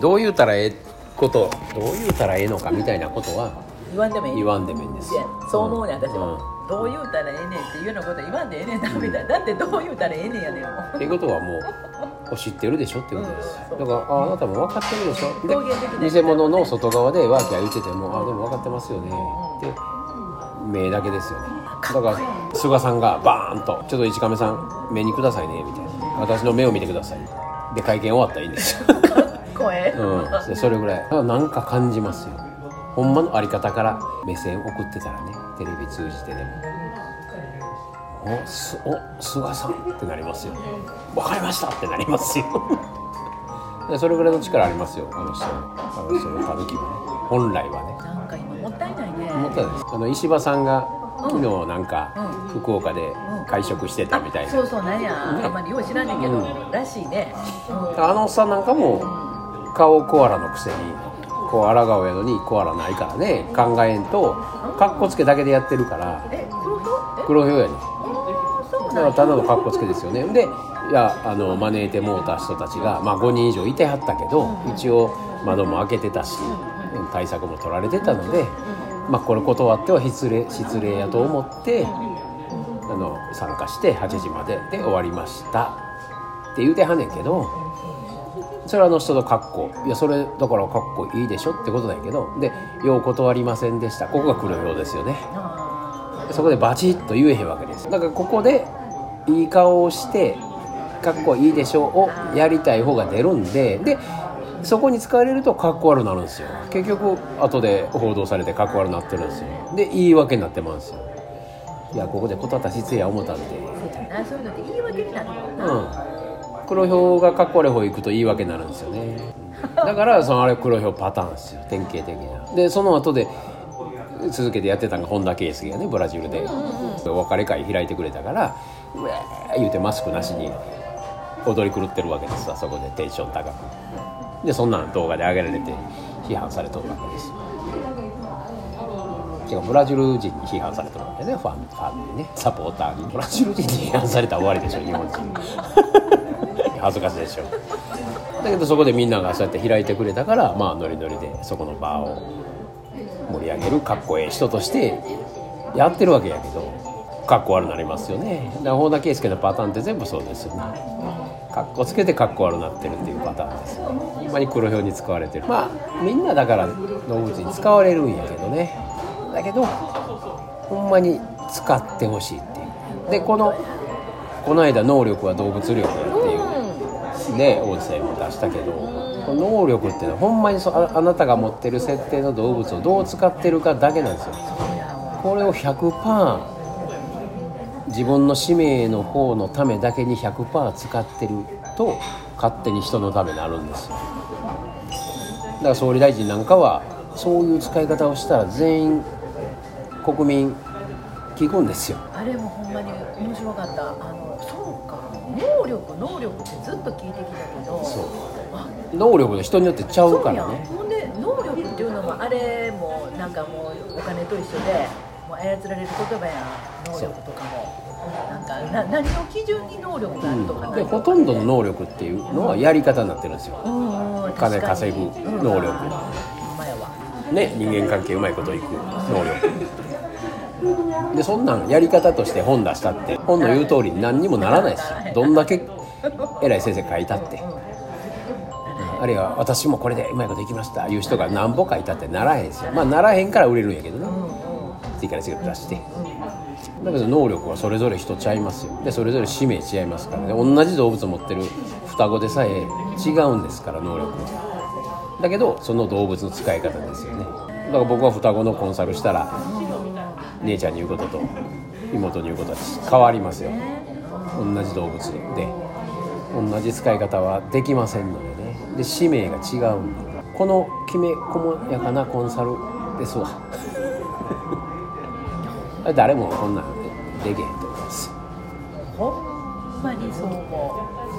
どう言うたらええことどう言うたらええのかみたいなことは言わんでもいい。言わんでもいいんです。そう思うねん私うん。は、どう言うたらええねんっていうようなこと言わんでええねんなみたいな。だってどう言うたらええねんやねんもう。っていうことはもう知ってるでしょっていうことですうん。だからああなたも分かってるでしょ。で偽物の外側でワーキャー言っててもあでも分かってますよね。って目だけですよね。だから菅さんがバーンと「ちょっと市亀さん目にくださいね」みたいな「私の目を見てください」で会見終わったらいいんですよ 声、うん、でそれぐらい。なんか感じますよ。ほんまのあり方から目線送ってたらねテレビ通じてでも「おすお菅さん」ってなりますよ「分かりました」ってなりますよ。で それぐらいの力ありますよあの人あの人の歌舞伎はね。本来はね。なんか今もったいないね。思ったんです。あの石破さんが昨日なんかう福岡で会食してたみたいな、そうそうなんや、あんまりよう知らんねんけど、うん。らしいね、うん。あのおっさんなんかも顔コアラのくせにこう抗うやのにコアラないからね考えんとかっこつけだけでやってるからえ黒ひょうやねだからただのかっこつけですよね。でいやあの招いてもうた人たちが、まあ、5人以上いてはったけど一応窓も開けてたし対策も取られてたので、まあ、これ断っては失礼失礼やと思ってあの参加して8時までで終わりました。って言うてはんねんけどそれはあの人の格好。いやそれだから格好いいでしょってことだけど。で「よう断りませんでした」ここが黒ひょうですよね。あそこでバチッと言えへんわけです。だからここでいい顔をして「かっこいいでしょ」をやりたい方が出るんで。でそこに使われるとかっこ悪くなるんですよ。結局後で報道されてかっこ悪くなってるんですよ。で言い訳になってまうんですよ。いやここで断ったら失礼や思ったんで。そういうのって言い訳になるもんな、うん黒ひょうがかっこ悪い方行くと言い訳になるんですよね。だからそのあれ黒ひょうパターンですよ。典型的な。でその後で続けてやってたのが本田圭佑がねブラジルで。お別れ会開いてくれたから「うわー」言うてマスクなしに踊り狂ってるわけですわそこでテンション高く。でそんなん動画で上げられて批判されとるわけです。よ違うブラジル人に批判されてるわけね。ファンファンにね。サポーターに。ブラジル人に批判されたら終わりでしょ日本人。恥ずかしいでしょ。だけどそこでみんながそうやって開いてくれたからまあノリノリでそこの場を盛り上げるかっこええ人としてやってるわけやけどかっこ悪なりますよね。だから本田圭佑のパターンって全部そうですよね。かっこつけてかっこ悪なってるっていうパターンですほんまに黒表に使われてる。まあみんなだから動物に使われるんやけどね。だけどほんまに使ってほしいっていう。でこのこの間能力は動物力やっていうね音声も出したけどこの能力っていうのはほんまにそああなたが持ってる設定の動物をどう使ってるかだけなんですよ。これを100%自分の使命の方のためだけに100%使ってると勝手に人のためになるんですよ。だから総理大臣なんかはそういう使い方をしたら全員国民聞くんですよ。あれもほんまに面白かった。あのそうか。能力能力ってずっと聞いてきたけど。そう。あ能力の人によってちゃうからね。ほんで能力っていうのもあれもなんかもうお金と一緒でもう操られる言葉やん能力とかも。なんかな何の基準に能力があるとか。うん、でほとんどの能力っていうのはやり方になってるんですよ。うんうん金稼ぐ能力。ほん。ね人間関係うまいこといく能力でそんなんやり方として本出したって本の言う通りに何にもならないしどんだけ偉い先生書いたって。あるいは私もこれでうまいこといきましたいう人が何ぼ書いたってならへんですよまあならへんから売れるんやけどね。次から次から出して。だけど能力はそれぞれ人ちゃいますよ。でそれぞれ使命違いますからね。同じ動物を持ってる双子でさえ違うんですから能力は。だけどその動物の使い方ですよね。だから僕は双子のコンサルしたら姉ちゃんに言うことと妹に言うことは変わりますよ。同じ動物で。同じ使い方はできませんのでね。で使命が違うんでこのきめ細やかなコンサルですわ。誰もこんなんできへんと思います。ほんまにそう思う。